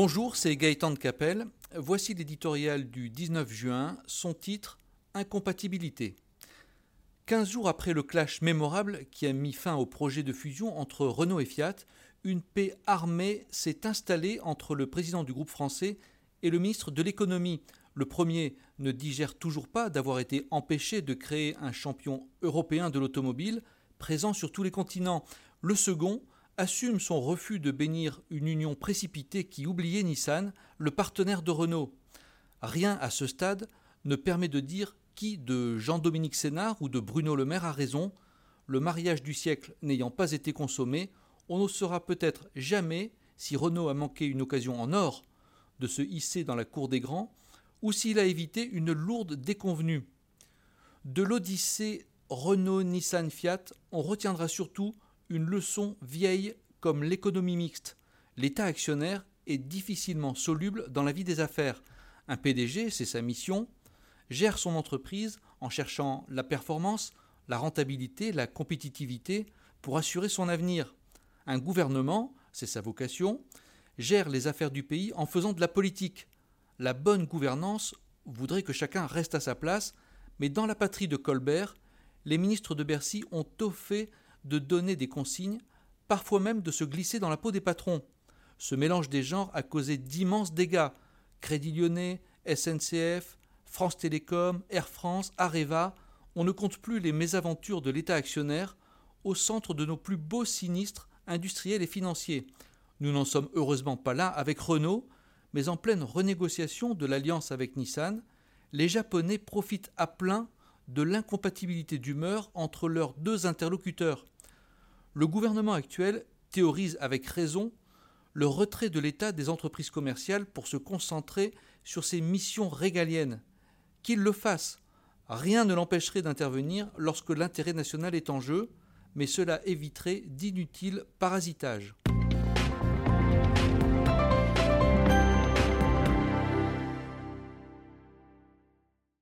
Bonjour, c'est Gaëtan de Capelle. Voici l'éditorial du 19 juin, son titre Incompatibilité. 15 jours après le clash mémorable qui a mis fin au projet de fusion entre Renault et Fiat, une paix armée s'est installée entre le président du groupe français et le ministre de l'économie. Le premier ne digère toujours pas d'avoir été empêché de créer un champion européen de l'automobile présent sur tous les continents. Le second assume son refus de bénir une union précipitée qui oubliait Nissan, le partenaire de Renault. Rien à ce stade ne permet de dire qui de Jean-Dominique Sénard ou de Bruno Le Maire a raison. Le mariage du siècle n'ayant pas été consommé, on ne saura peut-être jamais si Renault a manqué une occasion en or de se hisser dans la cour des grands, ou s'il a évité une lourde déconvenue. De l'Odyssée Renault-Nissan-Fiat, on retiendra surtout une leçon vieille comme l'économie mixte. L'État actionnaire est difficilement soluble dans la vie des affaires. Un PDG, c'est sa mission, gère son entreprise en cherchant la performance, la rentabilité, la compétitivité pour assurer son avenir. Un gouvernement, c'est sa vocation, gère les affaires du pays en faisant de la politique. La bonne gouvernance voudrait que chacun reste à sa place, mais dans la patrie de Colbert, les ministres de Bercy ont fait de donner des consignes, parfois même de se glisser dans la peau des patrons. Ce mélange des genres a causé d'immenses dégâts. Crédit Lyonnais, SNCF, France Télécom, Air France, Areva, on ne compte plus les mésaventures de l'État actionnaire au centre de nos plus beaux sinistres industriels et financiers. Nous n'en sommes heureusement pas là avec Renault, mais en pleine renégociation de l'alliance avec Nissan, les Japonais profitent à plein de l'incompatibilité d'humeur entre leurs deux interlocuteurs. Le gouvernement actuel théorise avec raison le retrait de l'État des entreprises commerciales pour se concentrer sur ses missions régaliennes. Qu'il le fasse. Rien ne l'empêcherait d'intervenir lorsque l'intérêt national est en jeu, mais cela éviterait d'inutiles parasitages.